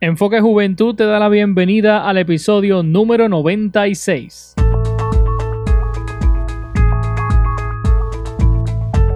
Enfoque Juventud te da la bienvenida al episodio número 96.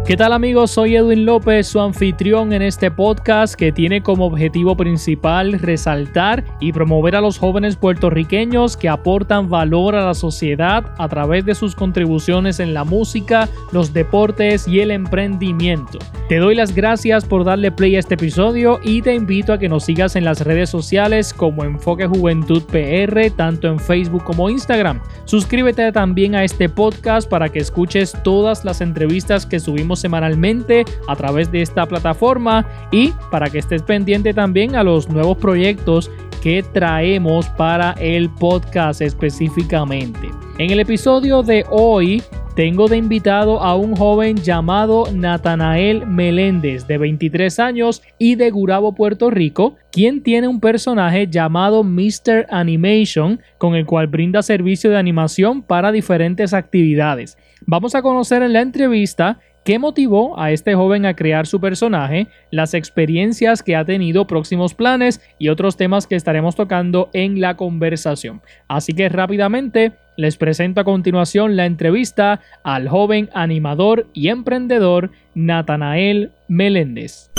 ¿Qué tal amigos? Soy Edwin López, su anfitrión en este podcast que tiene como objetivo principal resaltar y promover a los jóvenes puertorriqueños que aportan valor a la sociedad a través de sus contribuciones en la música, los deportes y el emprendimiento. Te doy las gracias por darle play a este episodio y te invito a que nos sigas en las redes sociales como Enfoque Juventud PR, tanto en Facebook como Instagram. Suscríbete también a este podcast para que escuches todas las entrevistas que subimos semanalmente a través de esta plataforma y para que estés pendiente también a los nuevos proyectos que traemos para el podcast específicamente. En el episodio de hoy tengo de invitado a un joven llamado Natanael Meléndez, de 23 años y de Gurabo, Puerto Rico, quien tiene un personaje llamado Mr. Animation, con el cual brinda servicio de animación para diferentes actividades. Vamos a conocer en la entrevista qué motivó a este joven a crear su personaje, las experiencias que ha tenido, próximos planes y otros temas que estaremos tocando en la conversación. Así que rápidamente les presento a continuación la entrevista al joven animador y emprendedor Natanael Meléndez.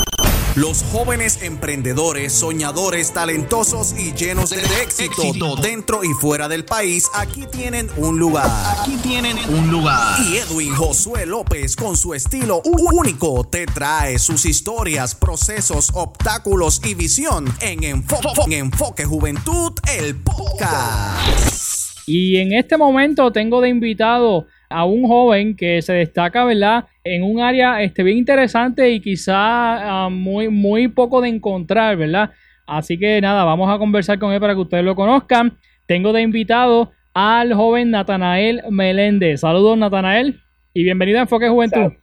Los jóvenes emprendedores, soñadores, talentosos y llenos de éxito, dentro y fuera del país, aquí tienen un lugar. Aquí tienen un lugar. Y Edwin Josué López, con su estilo único, te trae sus historias, procesos, obstáculos y visión en Enfoque, en Enfoque Juventud, el podcast. Y en este momento tengo de invitado a un joven que se destaca, ¿verdad? En un área este, bien interesante y quizá ah, muy, muy poco de encontrar, ¿verdad? Así que nada, vamos a conversar con él para que ustedes lo conozcan. Tengo de invitado al joven Natanael Meléndez. Saludos, Natanael, y bienvenido a Enfoque Juventud.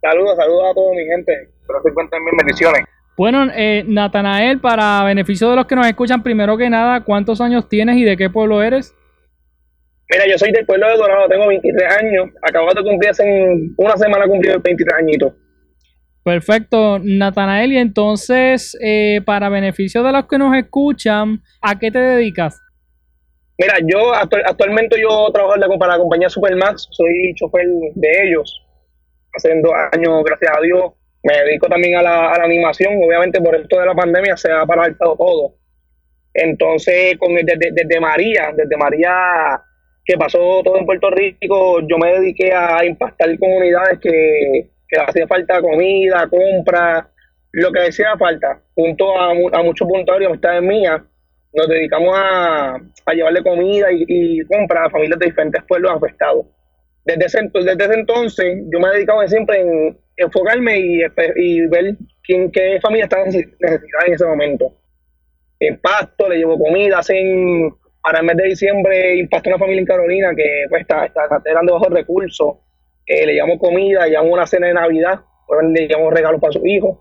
Saludos, saludos a toda mi gente. Espero que se encuentren bien. Bendiciones. Bueno, eh, Natanael, para beneficio de los que nos escuchan, primero que nada, ¿cuántos años tienes y de qué pueblo eres? Mira, yo soy del pueblo de Dorado, tengo 23 años. Acabo de cumplir hace una semana cumplido 23 añitos. Perfecto, Natanael. Y entonces, eh, para beneficio de los que nos escuchan, ¿a qué te dedicas? Mira, yo actualmente yo trabajo para la compañía Supermax, soy chofer de ellos. Hace dos años, gracias a Dios. Me dedico también a la, animación. Obviamente, por esto de la pandemia se ha paralizado todo. Entonces, con desde, desde María, desde María que pasó todo en Puerto Rico, yo me dediqué a impactar comunidades que, que hacía falta comida, compra, lo que hacía falta, junto a, a muchos voluntarios, amistades mías, nos dedicamos a, a llevarle comida y, y, compra a familias de diferentes pueblos afectados. Desde ese, desde ese entonces, yo me he dedicado siempre en enfocarme y, y ver quién, qué familia está necesitada en ese momento. En pasto, le llevo comida, hacen para el mes de diciembre impactó una familia en Carolina que pues, está, está, eran de bajos recursos. Eh, le llamó comida, le llamó una cena de Navidad, pues, le llamó regalos para sus hijos.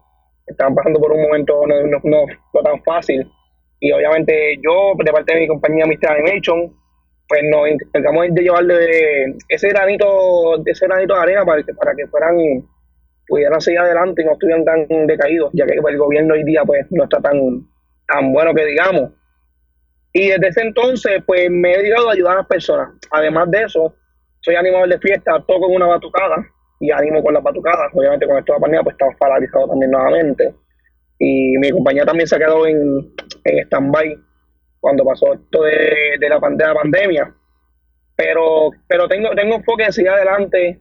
Estaban pasando por un momento no, no, no, tan fácil. Y obviamente yo, de parte de mi compañía Mr. Animation, pues nos encargamos de llevarle ese granito, ese granito de arena para que, para que fueran, pudieran seguir adelante y no estuvieran tan decaídos, ya que el gobierno hoy día pues no está tan, tan bueno que digamos. Y desde ese entonces, pues me he dedicado a ayudar a las personas. Además de eso, soy animador de fiesta, toco en una batucada y animo con las batucadas. Obviamente, con esto de la pandemia, pues estamos paralizados también nuevamente. Y mi compañía también se ha quedado en, en stand-by cuando pasó esto de, de, la, pandemia. Pero, pero tengo, tengo enfoque de seguir adelante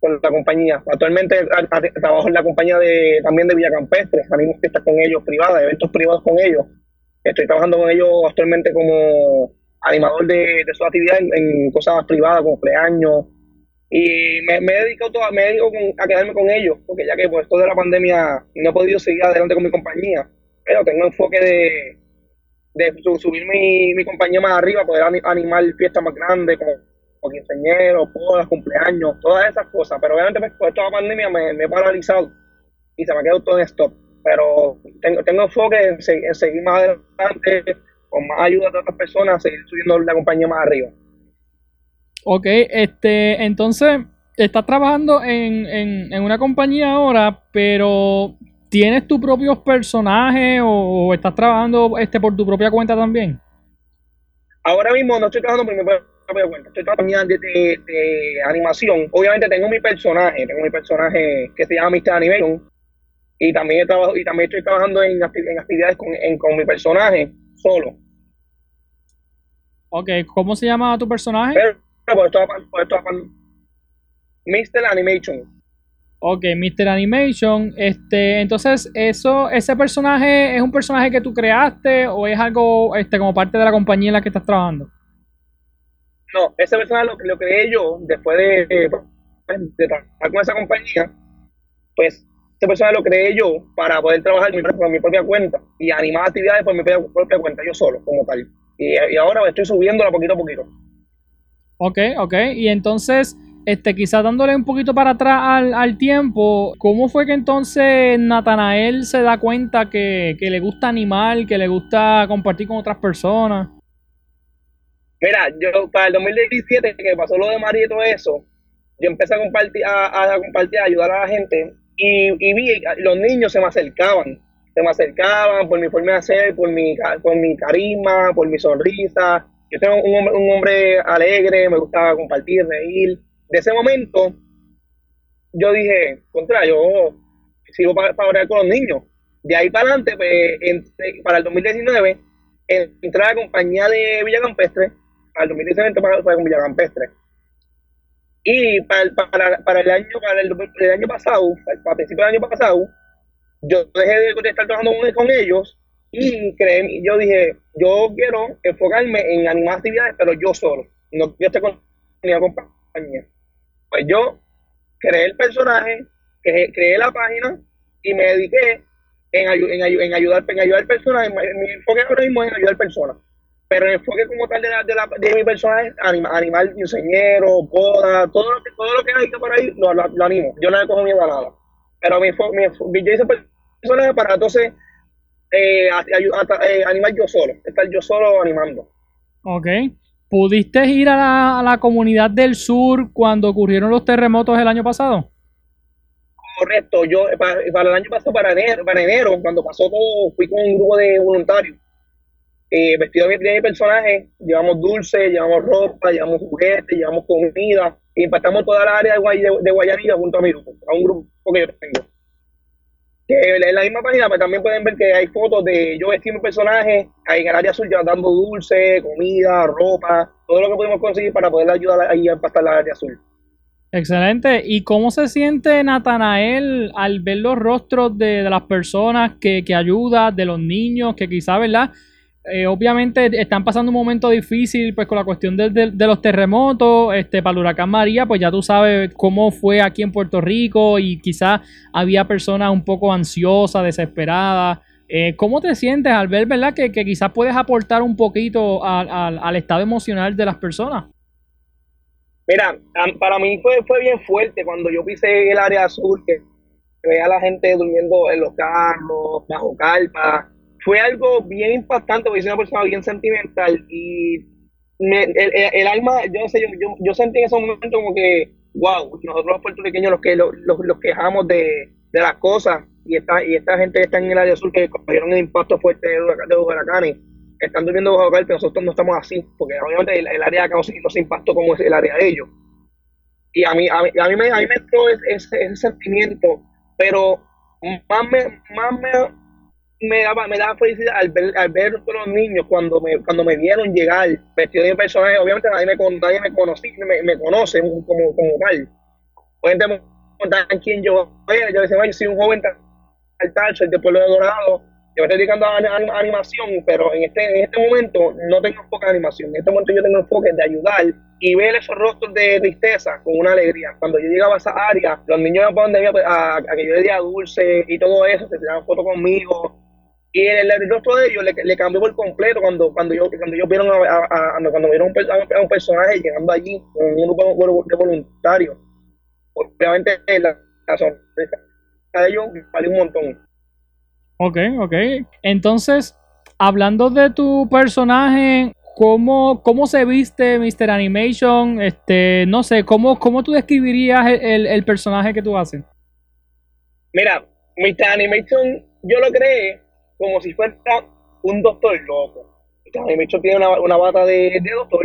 con la compañía. Actualmente trabajo en la compañía de también de Villa Campestre, animo fiestas con ellos privadas, eventos privados con ellos Estoy trabajando con ellos actualmente como animador de, de su actividad en, cosas privadas, como cumpleaños. Y me, he dedicado me dedico a quedarme con ellos, porque ya que por esto de la pandemia no he podido seguir adelante con mi compañía, pero tengo enfoque de, de subir mi, mi compañía más arriba, poder animar fiestas más grandes, como, como quinceañeros, bodas, cumpleaños, todas esas cosas. Pero obviamente pues, por esta pandemia me, me he paralizado y se me ha quedado todo en stop pero tengo, tengo enfoque en, seguir más adelante, con más ayuda de otras personas, seguir subiendo la compañía más arriba. Ok, este, entonces, estás trabajando en, en, en una compañía ahora, pero ¿Tienes tus propios personajes o, estás trabajando este por tu propia cuenta también? Ahora mismo no estoy trabajando por mi propia cuenta, estoy trabajando de, de, animación. Obviamente tengo mi personaje, tengo mi personaje que se llama Mr. Animation y también, trabajo, y también estoy trabajando en, actividades con, con mi personaje solo. Ok, ¿cómo se llama tu personaje? Mr. Animation. Ok, Mr. Animation. Este, entonces, eso, ese personaje es un personaje que tú creaste o es algo este, como parte de la compañía en la que estás trabajando? No, ese personaje lo, lo creé yo después de, de, trabajar con esa compañía. Pues ese personaje lo creé yo para poder trabajar por mi propia cuenta y animar actividades por mi propia cuenta, yo solo, como tal. Y, ahora estoy subiéndola poquito a poquito. Ok, ok. Y entonces, este, quizás dándole un poquito para atrás al, tiempo, ¿cómo fue que entonces Natanael se da cuenta que, le gusta animar, que le gusta compartir con otras personas? Mira, yo para el 2017, que pasó lo de María y todo eso, yo empecé a compartir, a, compartir, a ayudar a la gente y, y vi, los niños se me acercaban se me acercaban por mi forma de ser, por mi, por mi carisma, por mi sonrisa. Yo soy un hombre, un hombre alegre, me gustaba compartir, reír. De ese momento, yo dije, contra, yo sigo para, para con los niños. De ahí para adelante, pues, para el 2019, entré a la compañía de Villa Campestre, al 2019 entré para, con Villa Campestre. Y para, para, para el año para el, el año pasado, para principios del año pasado, yo dejé de, estar trabajando con, ellos y creé, yo dije, yo quiero enfocarme en animar actividades, pero yo solo, no quiero estar con ni compañía. Pues yo creé el personaje, creé, la página y me dediqué en, en, ayudar, en ayudar personas. Mi, enfoque ahora mismo es en ayudar personas. Pero el enfoque como tal de, la, de, la, de mi personaje es animal, animal diseñero, boda, todo lo que, todo lo que hay por ahí lo, lo, animo. Yo no le cojo miedo a nada. Pero mi, mi, yo hice para entonces eh, eh, animar yo solo, estar yo solo animando. Ok. ¿Pudiste ir a la, comunidad del sur cuando ocurrieron los terremotos el año pasado? Correcto, yo para, el año pasado, para enero, para enero, cuando pasó todo, fui con un grupo de voluntarios. Eh, vestido de mi personaje, llevamos dulces, llevamos ropa, llevamos juguetes, llevamos comida, y impactamos toda la área de, de, junto a mi grupo, a un grupo que yo tengo en la misma página pues, también pueden ver que hay fotos de yo vestido mi personaje, ahí en el área azul ya dando dulce, comida, ropa, todo lo que podemos conseguir para poder ayudar ahí a pasar la área azul. Excelente. ¿Y cómo se siente Natanael al ver los rostros de, las personas que, que ayuda, de los niños, que quizá, ¿verdad? Eh, obviamente están pasando un momento difícil pues con la cuestión de, los terremotos, este, para el huracán María, pues ya tú sabes cómo fue aquí en Puerto Rico y quizás había personas un poco ansiosas, desesperadas. Eh, ¿Cómo te sientes al ver, verdad, que, quizás puedes aportar un poquito al estado emocional de las personas? Mira, para mí fue, fue bien fuerte cuando yo pisé el área azul, que veía a la gente durmiendo en los carros, bajo carpa, fue algo bien impactante porque soy una persona bien sentimental y el, alma, yo no sé, yo, yo, sentí en ese momento como que, wow, nosotros los puertorriqueños los que los, los, quejamos de, las cosas y esta, y esta gente que está en el área sur que cogieron el impacto fuerte de, los huracanes, están durmiendo bajo pero nosotros no estamos así, porque obviamente el, área acá no se, no se impactó como es el área de ellos. Y a mí, a mí, a mí me, a mí me entró ese, ese sentimiento, pero más me, más me, me daba, me daba felicidad al ver, al ver los niños cuando me, cuando me vieron llegar vestido de personaje. Obviamente nadie me, nadie me, conocí, me, me conoce como, como tal. Pueden preguntar quién yo era. Yo decía, yo soy un joven tal, soy del pueblo de Dorado. Yo me estoy dedicando a, animación, pero en este, en este momento no tengo enfoque de animación. En este momento yo tengo enfoque de ayudar y ver esos rostros de tristeza con una alegría. Cuando yo llegaba a esa área, los niños me ponen a, a, que yo le diera dulce y todo eso, se tiraban fotos conmigo, y el, rostro de ellos le, cambió por completo cuando cuando yo cuando ellos vieron a, cuando vieron a un, personaje llegando allí con un grupo de voluntarios obviamente la, la sorpresa de ellos valió un montón ok ok entonces hablando de tu personaje ¿Cómo, ¿Cómo se viste Mr. Animation? Este, no sé, ¿cómo, cómo tú describirías el, el, el personaje que tú haces? Mira, Mr. Animation, yo lo creé como si fuera un doctor loco. Mr. Animation tiene una, una bata de, de doctor,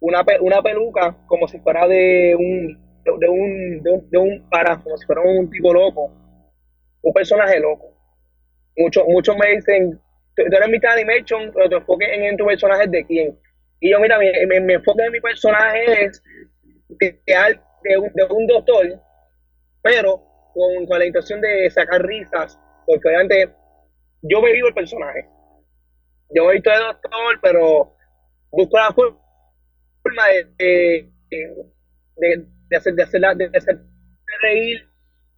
una, una peluca como si fuera de un, de, un, de un, de para, como si fuera un tipo loco, un personaje loco. Muchos, muchos me dicen, tú eres Mr. Animation, pero tu enfoque en, en tu personaje de quién. Y yo, mira, mi, mi, enfoque en mi personaje es de, de, un, de un doctor, pero con, con, la intención de sacar risas, porque obviamente yo me vivo el personaje. Yo me visto de doctor, pero busco la forma de, de, de, hacer, de, hacer, de hacer reír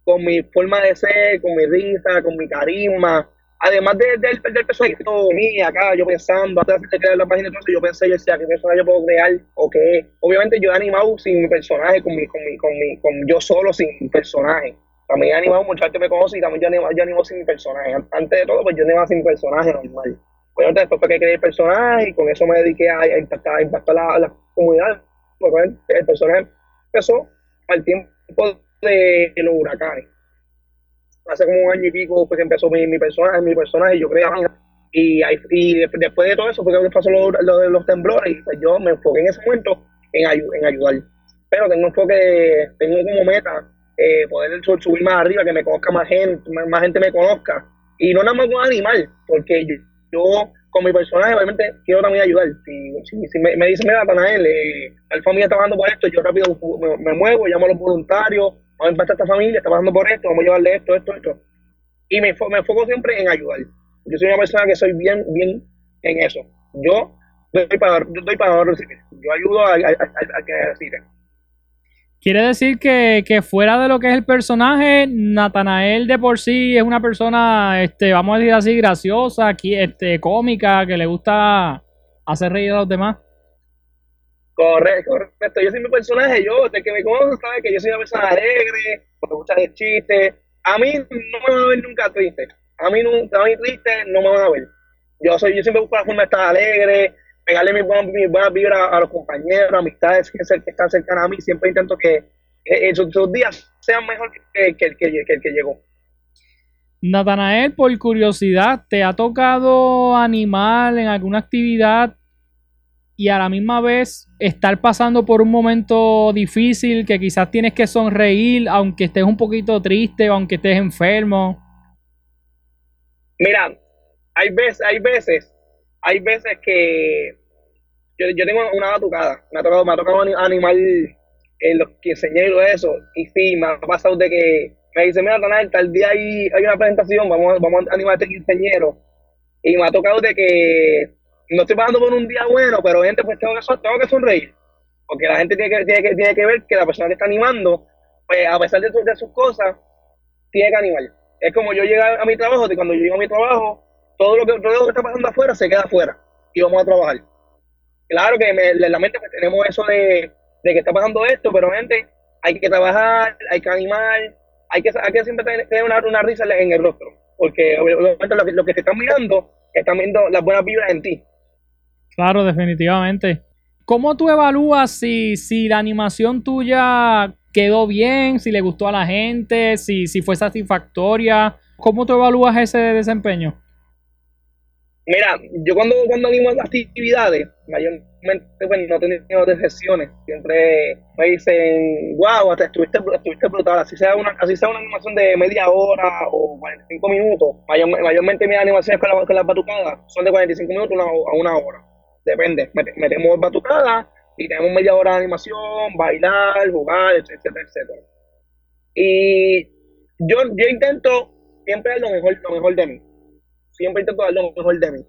con mi forma de ser, con mi risa, con mi carisma, además de, del, del personaje mí acá, yo pensando, antes de crear la página, entonces yo pensé, yo decía, ¿qué personaje yo puedo crear? O qué. Obviamente yo he animado sin mi personaje, con mi, con mi, con mi, con yo solo sin personaje. También he animado, mucha gente me conoce y también yo animo, yo animo sin mi personaje. Antes de todo, pues yo animaba sin mi personaje normal. Bueno, después fue que creé el personaje y con eso me dediqué a, impactar, a impactar la, comunidad. Porque el personaje empezó al tiempo de los huracanes hace como un año y pico pues empezó mi, mi personaje, mi personaje, yo creía y, y después de todo eso fue que pasó lo, de los temblores y pues yo me enfoqué en ese momento en, ayudar. Pero tengo enfoque, tengo como meta eh, poder subir más arriba, que me conozca más gente, más, gente me conozca. Y no nada más con animal, porque yo, con mi personaje obviamente quiero también ayudar. Si, si, me, me dice, mira, Tanael, eh, familia está trabajando por esto, yo rápido me, me muevo, llamo a los voluntarios, vamos a impactar a esta familia, está pasando por esto, vamos a llevarle esto, esto, esto. Y me, me enfoco siempre en ayudar. Yo soy una persona que soy bien, bien en eso. Yo doy para, yo doy para recibir. Yo ayudo a, que recibe. Quiere decir que, fuera de lo que es el personaje, Natanael de por sí es una persona, este, vamos a decir así, graciosa, este, cómica, que le gusta hacer reír a los demás. Correcto, correcto. Yo soy mi personaje, yo, el que me conoce sabe que yo soy una persona alegre, me gusta de chistes. A mí no me van a ver nunca triste. A mí, nunca, a mí triste no me van a ver. Yo soy, yo siempre busco la forma de estar alegre, pegarle mis buenas, mis buenas vibras a los compañeros, amistades que, están cercanas a mí. Siempre intento que esos, días sean mejor que, que, que, que el que llegó. Natanael, por curiosidad, ¿te ha tocado animal en alguna actividad y a la misma vez estar pasando por un momento difícil que quizás tienes que sonreír aunque estés un poquito triste o aunque estés enfermo? Mira, hay veces, hay veces, hay veces que yo, yo tengo una batucada, me ha tocado, me ha tocado animal en los que enseñé y eso, y sí, me ha pasado de que me dice, mira, Tanal, tal día hay, hay una presentación, vamos, vamos a animar a este quinceñero, y me ha tocado de que no estoy pasando por un día bueno, pero gente, pues tengo que, tengo que sonreír. Porque la gente tiene que, tiene, que, tiene que ver que la persona que está animando, pues a pesar de, de sus cosas, tiene que animar. Es como yo llegar a mi trabajo, de cuando yo llego a mi trabajo, todo lo que, todo lo que está pasando afuera se queda afuera y vamos a trabajar. Claro que en la mente tenemos eso de, de, que está pasando esto, pero gente, hay que trabajar, hay que animar, hay que, hay que siempre tener una, una risa en el rostro, porque obviamente lo que, lo que te están mirando, están viendo las buenas vibras en ti. Claro, definitivamente. ¿Cómo tú evalúas si, si la animación tuya quedó bien, si le gustó a la gente, si, si fue satisfactoria? ¿Cómo tú evalúas ese desempeño? Mira, yo cuando, cuando animo actividades, mayormente pues, no he tenido decepciones. Siempre me dicen, wow, hasta estuviste, estuviste brutal. Así sea, una, así sea una animación de media hora o 45 minutos. mayormente mis animaciones con, la, las batucadas son de 45 minutos a una hora depende, metemos batucada y tenemos media hora de animación, bailar, jugar, etcétera, etcétera. Y yo, yo intento siempre lo mejor, lo mejor de mí. Siempre intento dar lo mejor de mí.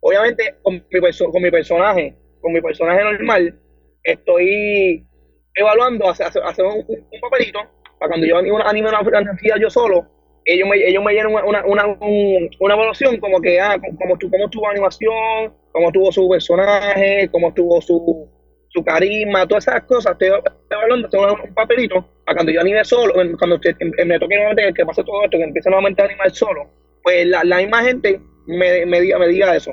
Obviamente, con mi, con mi personaje, con mi personaje normal, estoy evaluando hacer, un, papelito para cuando yo anime una, una yo solo, ellos me, ellos me llenan una, una, una, evaluación como que, ah, cómo, cómo estuvo animación, cómo estuvo su personaje, cómo estuvo su, su carisma, todas esas cosas. Estoy, hablando, tengo un papelito para cuando yo anime solo, cuando me toque nuevamente que pase todo esto, que empiece nuevamente a animar solo, pues la, la misma gente me, me, diga, me diga eso.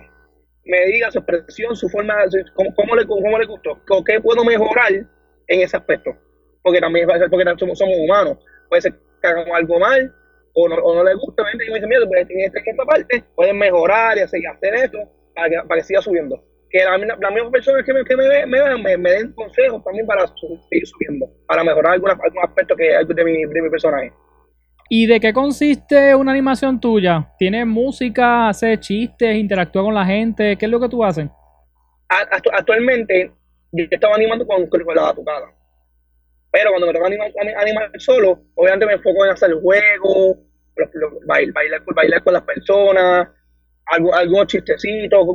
Me diga su expresión, su forma, cómo, cómo, le, cómo le gustó, qué puedo mejorar en ese aspecto. Porque también porque somos, humanos. Puede ser que hagamos algo mal, o no, o no les gusta, y me dicen, mira, pues, en, esta, esta parte pueden mejorar y hacer, y hacer esto para que, para que siga subiendo. Que las la mismas personas que me, que me, me, me, me den consejos también para seguir subiendo, para mejorar algún, algún aspecto que de mi, de mi personaje. ¿Y de qué consiste una animación tuya? ¿Tienes música, haces chistes, interactúa con la gente? ¿Qué es lo que tú haces? Actualmente, yo estaba animando con, con la batucada. Pero cuando me toca animar, animar, solo, obviamente me enfoco en hacer juegos, bailar, bailar, con las personas, algo, algunos chistecitos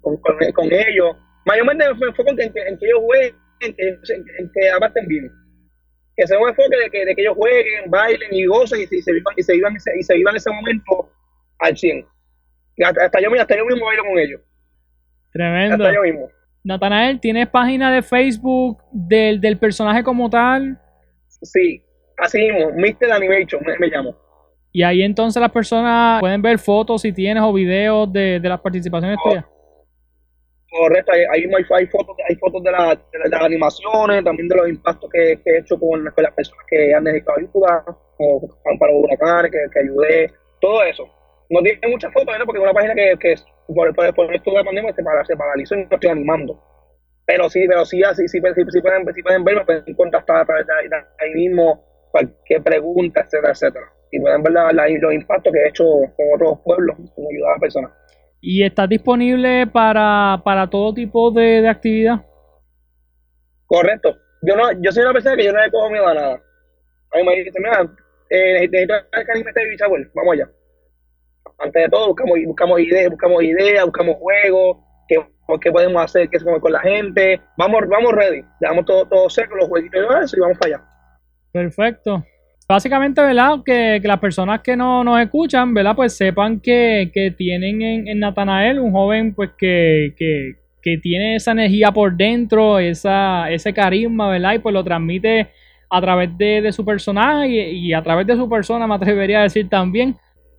con, ellos. Mayormente me enfoco en que, en que ellos jueguen, en que, en que abasten bien que sea un enfoque de que, de que ellos jueguen, bailen y gocen y, se vivan y se vivan y se vivan ese momento al 100. Hasta, yo, hasta yo mismo bailo con ellos. Tremendo. Hasta yo mismo. Natanael, ¿tienes página de Facebook del, del personaje como tal? Sí, así mismo, Mr. Animation me, me, llamo. Y ahí entonces las personas pueden ver fotos si tienes o videos de, de las participaciones tuyas. Correcto, ahí, hay, hay, fotos, hay fotos de, la, de, las animaciones, también de los impactos que, he hecho con, las personas que han necesitado ayuda, como para huracanes, que, que ayudé, todo eso. No tiene muchas fotos, ¿no? porque es una página que, que por, por, por, de la pandemia se, paralizó y no estoy animando. Pero sí, pero sí, sí, sí, sí, pueden, sí pueden ver, me pueden contactar a través ahí, mismo, cualquier pregunta, etcétera, etcétera. Y pueden ver los impactos que he hecho con otros pueblos, con ayudar a personas. ¿Y está disponible para, para todo tipo de, de, actividad? Correcto. Yo no, yo soy una persona que yo no le cojo miedo a nada. A mí me dicen, mira, eh, necesito que anime este bichabuel, vamos allá. Antes de todo, buscamos, buscamos ideas, buscamos ideas, buscamos juegos, qué, qué podemos hacer, qué hacemos con la gente. Vamos, vamos ready, dejamos todo, todo seco, los jueguitos y eso, y vamos para allá. Perfecto básicamente, ¿verdad? Que, las personas que no nos escuchan, ¿verdad? Pues sepan que, tienen en, en, Natanael un joven, pues que, que, tiene esa energía por dentro, esa, ese carisma, ¿verdad? Y pues lo transmite a través de, su personaje y, y, a través de su persona, me atrevería a decir también.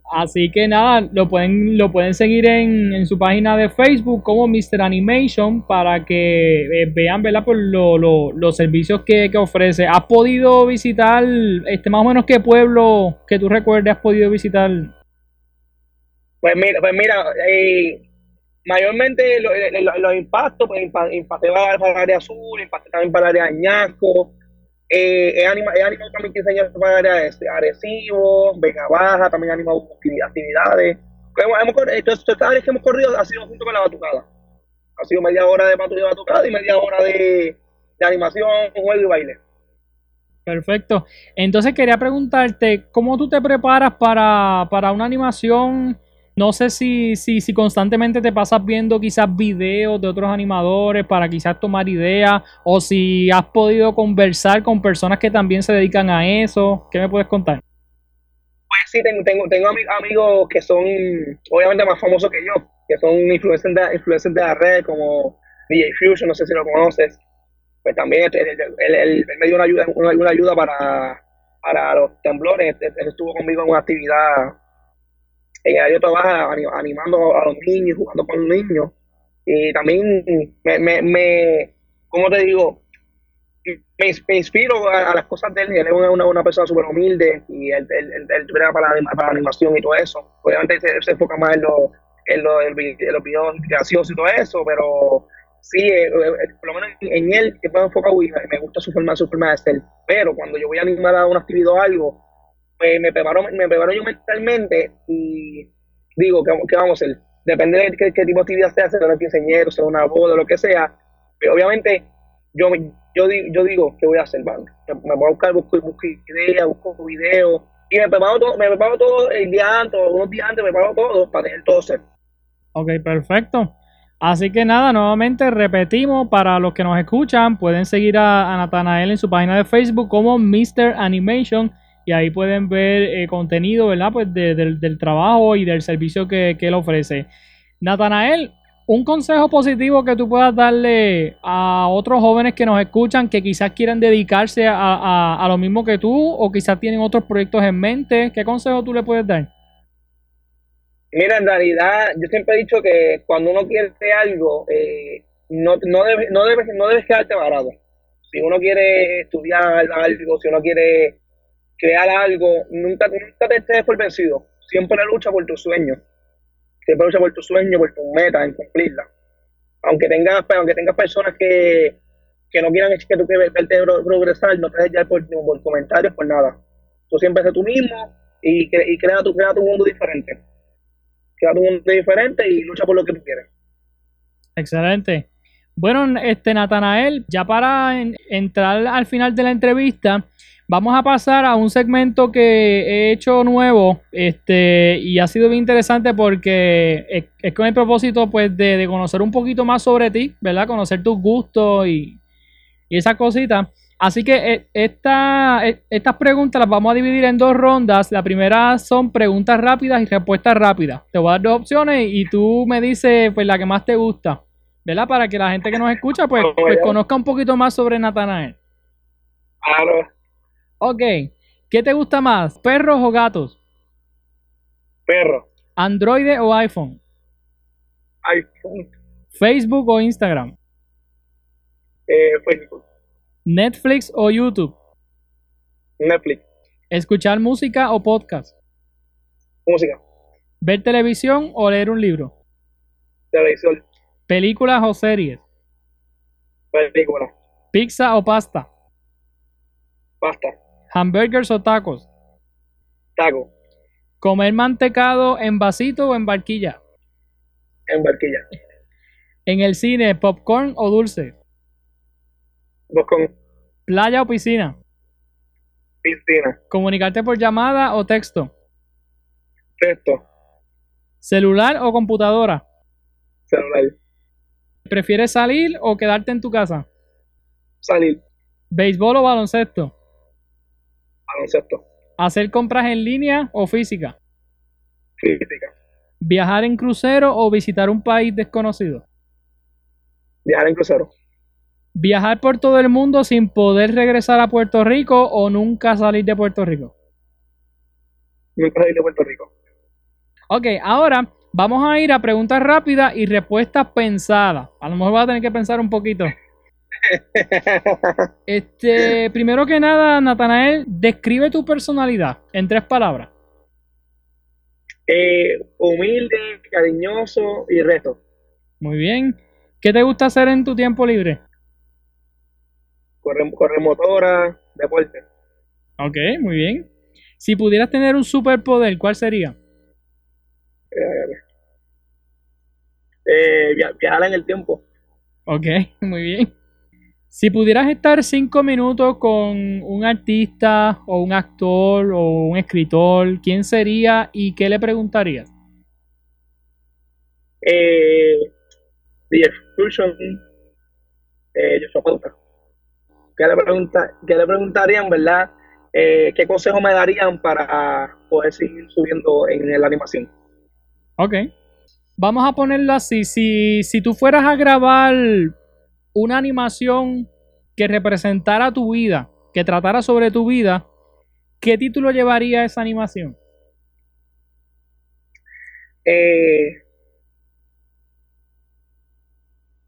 Así que nada, lo pueden, lo pueden seguir en, su página de Facebook como Mr. Animation para que eh, vean ¿verdad? Por los servicios que, ofrece. ¿Has podido visitar, este más o menos qué pueblo que tú recuerdes has podido visitar? Pues mira, pues mira eh, mayormente los impactos, pues impacté para, el área azul, impacté también para el área Añasco, eh, animado, he animado también 15 años para Arecibo, Vega Baja, también he animado actividades. Hemos, hemos, entonces, áreas que hemos corrido ha sido junto con la batucada. Ha sido media hora de batucada y media hora de, de animación, juego y baile. Perfecto. Entonces quería preguntarte, ¿cómo tú te preparas para, para una animación no sé si, si, si constantemente te pasas viendo quizás videos de otros animadores para quizás tomar ideas o si has podido conversar con personas que también se dedican a eso. ¿Qué me puedes contar? Pues sí, tengo, tengo, tengo amigos que son obviamente más famosos que yo, que son influencers de, influencers de la red como DJ Fusion, no sé si lo conoces. Pues también él, me dio una ayuda, una, ayuda para, para los temblores, él estuvo conmigo en una actividad ella yo trabaja animando a los niños, jugando con los niños. Y también me, me, me ¿cómo te digo? Me, inspiro a, las cosas de él. Él es una, una, persona súper humilde y él, él, para, para, animación y todo eso. Obviamente se, se enfoca más en, lo, en, lo, en los videos graciosos y todo eso, pero sí, eh, eh, por lo menos en, él que puedo enfocar y me gusta su forma, su forma de ser. Pero cuando yo voy a animar a una actividad o algo, pues me preparo, me preparo yo mentalmente y digo, ¿qué, vamos a hacer? Depende de qué, tipo de actividad sea, sea un quinceañero, sea una boda, lo que sea. Pero obviamente, yo, yo, yo digo, ¿qué voy a hacer? Me, voy a buscar, busco, busco ideas, busco videos, y me preparo todo, me preparo todo el día antes, unos días antes, me preparo todo para tener todo set. Ok, perfecto. Así que nada, nuevamente repetimos, para los que nos escuchan, pueden seguir a, a Natanael en su página de Facebook como Mr. Animation y ahí pueden ver eh, contenido, ¿verdad? Pues del, trabajo y del servicio que, él ofrece. Natanael, un consejo positivo que tú puedas darle a otros jóvenes que nos escuchan que quizás quieran dedicarse a, lo mismo que tú o quizás tienen otros proyectos en mente, ¿qué consejo tú le puedes dar? Mira, en realidad yo siempre he dicho que cuando uno quiere algo, eh, no, no, debes, no, debes, no debes quedarte varado. Si uno quiere estudiar algo, si uno quiere crear algo, nunca, nunca te estés por vencido. Siempre lucha por tu sueño. Siempre lucha por tu sueño, por tu meta, en cumplirla. Aunque tengas, aunque tengas personas que, que no quieran que tú que verte progresar, no te dejes llevar por, por comentarios, por nada. Tú siempre sé tú mismo y, y crea, tu, crea tu mundo diferente. Crea tu mundo diferente y lucha por lo que tú quieres. Excelente. Bueno, este Natanael, ya para entrar al final de la entrevista, vamos a pasar a un segmento que he hecho nuevo, este, y ha sido bien interesante porque es, con el propósito, pues, de, conocer un poquito más sobre ti, ¿verdad? Conocer tus gustos y, y esas cositas. Así que eh, esta, eh, estas preguntas las vamos a dividir en dos rondas. La primera son preguntas rápidas y respuestas rápidas. Te voy a dar dos opciones y tú me dices pues la que más te gusta. ¿verdad? Para que la gente que nos escucha, pues, pues conozca un poquito más sobre Natanael. Claro. Ok. ¿Qué te gusta más, perros o gatos? Perro. ¿Android o iPhone? iPhone. ¿Facebook o Instagram? Eh, Facebook. ¿Netflix o YouTube? Netflix. ¿Escuchar música o podcast? Música. ¿Ver televisión o leer un libro? Televisión. ¿Películas o series? Películas. ¿Pizza o pasta? Pasta. ¿Hamburgers o tacos? Taco. ¿Comer mantecado en vasito o en barquilla? En barquilla. ¿En el cine, popcorn o dulce? Popcorn. ¿Playa o piscina? Piscina. ¿Comunicarte por llamada o texto? Texto. ¿Celular o computadora? Celular. ¿Prefieres salir o quedarte en tu casa? Salir. ¿Béisbol o baloncesto? ¿Hacer compras en línea o física? Física. ¿Viajar en crucero o visitar un país desconocido? Viajar en crucero. ¿Viajar por todo el mundo sin poder regresar a Puerto Rico o nunca salir de Puerto Rico? Nunca salir de Puerto Rico. Ok, ahora Vamos a ir a preguntas rápidas y respuestas pensadas. A lo mejor va a tener que pensar un poquito. Este, primero que nada, Natanael, describe tu personalidad en tres palabras. Eh, humilde, cariñoso y reto. Muy bien. ¿Qué te gusta hacer en tu tiempo libre? Correr, correr motora, deporte. Ok, muy bien. Si pudieras tener un superpoder, ¿cuál sería? Eh, viajar en el tiempo. Ok, muy bien. Si pudieras estar cinco minutos con un artista o un actor o un escritor, ¿quién sería y qué le preguntarías? Eh, The Exclusion, eh, ¿Qué le, pregunta, ¿Qué le preguntarían, verdad? Eh, ¿Qué consejo me darían para poder seguir subiendo en la animación? Ok vamos a ponerlo así, si, si tú fueras a grabar una animación que representara tu vida, que tratara sobre tu vida, ¿qué título llevaría esa animación? Eh,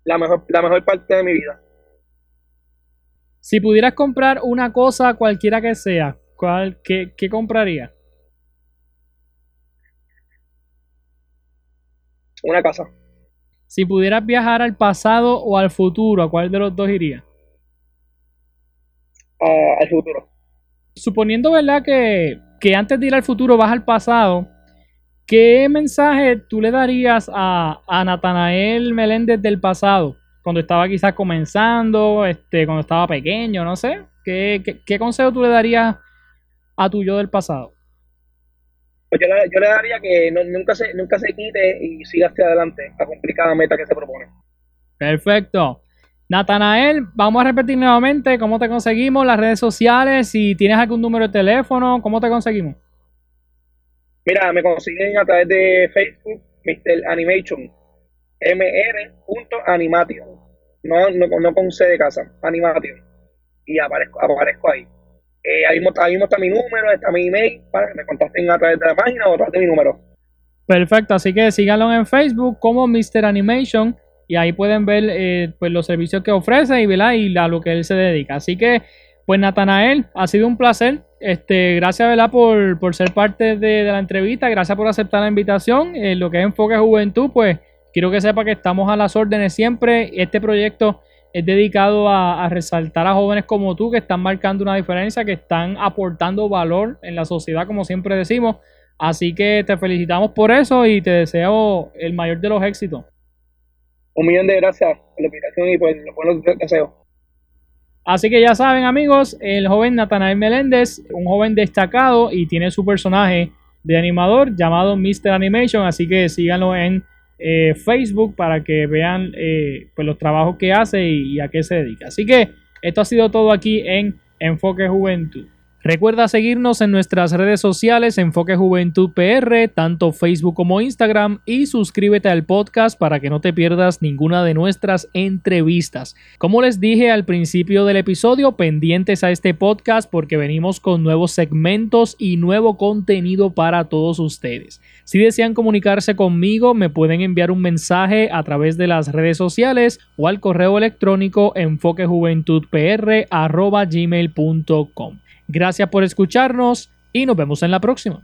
la, mejor, la mejor parte de mi vida. Si pudieras comprar una cosa, cualquiera que sea, ¿cuál, qué, qué comprarías? Una casa. Si pudieras viajar al pasado o al futuro, ¿a cuál de los dos irías? al futuro. Suponiendo, ¿verdad? Que, que antes de ir al futuro vas al pasado, ¿qué mensaje tú le darías a, a Natanael Meléndez del pasado? Cuando estaba quizás comenzando, este, cuando estaba pequeño, no sé. ¿Qué, qué, qué consejo tú le darías a tu yo del pasado? Pues yo le, daría que nunca, se, nunca se quite y siga hacia adelante a cumplir cada meta que se propone. Perfecto. Natanael, vamos a repetir nuevamente cómo te conseguimos, las redes sociales, si tienes algún número de teléfono, ¿cómo te conseguimos? Mira, me consiguen a través de Facebook, Mr. Animation, mr.animation, no, no, no con C de casa, Animation, y aparezco, aparezco ahí. Eh, ahí, mismo, está mi número, está mi email, para que me contacten a través de la página o a de mi número. Perfecto, así que síganlo en Facebook como Mr. Animation y ahí pueden ver eh, pues los servicios que ofrece y, y a lo que él se dedica. Así que, pues Natanael, ha sido un placer este, gracias ¿verdad? Por, por ser parte de, la entrevista, gracias por aceptar la invitación. En lo que es Enfoque Juventud, pues quiero que sepa que estamos a las órdenes siempre. Este proyecto es dedicado a, resaltar a jóvenes como tú que están marcando una diferencia, que están aportando valor en la sociedad, como siempre decimos. Así que te felicitamos por eso y te deseo el mayor de los éxitos. Un millón de gracias por la invitación y por los buenos deseos. Así que ya saben amigos, el joven Natanael Meléndez, un joven destacado y tiene su personaje de animador llamado Mr. Animation, así que síganlo en eh, Facebook para que vean eh, pues los trabajos que hace y a qué se dedica. Así que esto ha sido todo aquí en Enfoque Juventud. Recuerda seguirnos en nuestras redes sociales Enfoque Juventud PR, tanto Facebook como Instagram, y suscríbete al podcast para que no te pierdas ninguna de nuestras entrevistas. Como les dije al principio del episodio, pendientes a este podcast porque venimos con nuevos segmentos y nuevo contenido para todos ustedes. Si desean comunicarse conmigo, me pueden enviar un mensaje a través de las redes sociales o al correo electrónico enfoquejuventudpr.gmail.com. Gracias por escucharnos y nos vemos en la próxima.